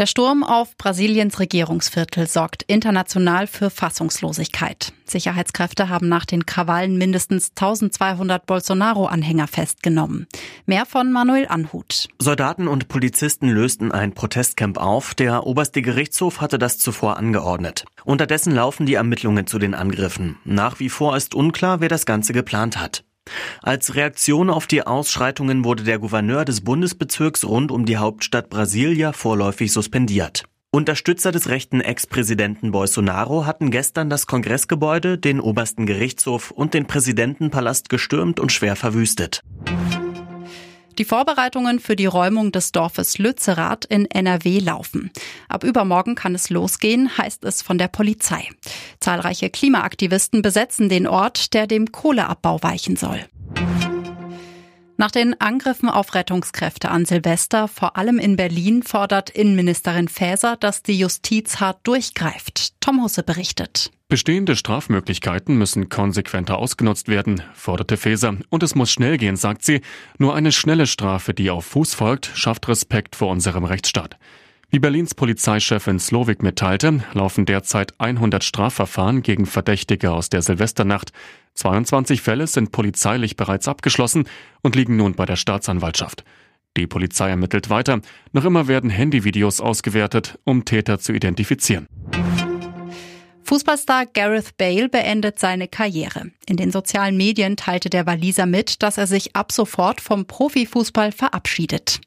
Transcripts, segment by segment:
Der Sturm auf Brasiliens Regierungsviertel sorgt international für Fassungslosigkeit. Sicherheitskräfte haben nach den Krawallen mindestens 1200 Bolsonaro-Anhänger festgenommen. Mehr von Manuel Anhut. Soldaten und Polizisten lösten ein Protestcamp auf. Der oberste Gerichtshof hatte das zuvor angeordnet. Unterdessen laufen die Ermittlungen zu den Angriffen. Nach wie vor ist unklar, wer das Ganze geplant hat. Als Reaktion auf die Ausschreitungen wurde der Gouverneur des Bundesbezirks rund um die Hauptstadt Brasilia vorläufig suspendiert. Unterstützer des rechten Ex-Präsidenten Bolsonaro hatten gestern das Kongressgebäude, den obersten Gerichtshof und den Präsidentenpalast gestürmt und schwer verwüstet. Die Vorbereitungen für die Räumung des Dorfes Lützerath in NRW laufen. Ab übermorgen kann es losgehen, heißt es von der Polizei. Zahlreiche Klimaaktivisten besetzen den Ort, der dem Kohleabbau weichen soll. Nach den Angriffen auf Rettungskräfte an Silvester, vor allem in Berlin, fordert Innenministerin Faeser, dass die Justiz hart durchgreift. Tom Husse berichtet. Bestehende Strafmöglichkeiten müssen konsequenter ausgenutzt werden, forderte Faeser. Und es muss schnell gehen, sagt sie. Nur eine schnelle Strafe, die auf Fuß folgt, schafft Respekt vor unserem Rechtsstaat. Wie Berlins Polizeichefin Slowik mitteilte, laufen derzeit 100 Strafverfahren gegen Verdächtige aus der Silvesternacht. 22 Fälle sind polizeilich bereits abgeschlossen und liegen nun bei der Staatsanwaltschaft. Die Polizei ermittelt weiter. Noch immer werden Handyvideos ausgewertet, um Täter zu identifizieren. Fußballstar Gareth Bale beendet seine Karriere. In den sozialen Medien teilte der Waliser mit, dass er sich ab sofort vom Profifußball verabschiedet.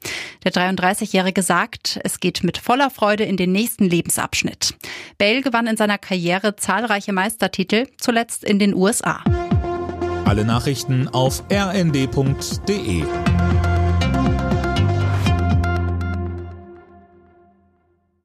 Der 33-Jährige sagt, es geht mit voller Freude in den nächsten Lebensabschnitt. Bale gewann in seiner Karriere zahlreiche Meistertitel, zuletzt in den USA. Alle Nachrichten auf rnd.de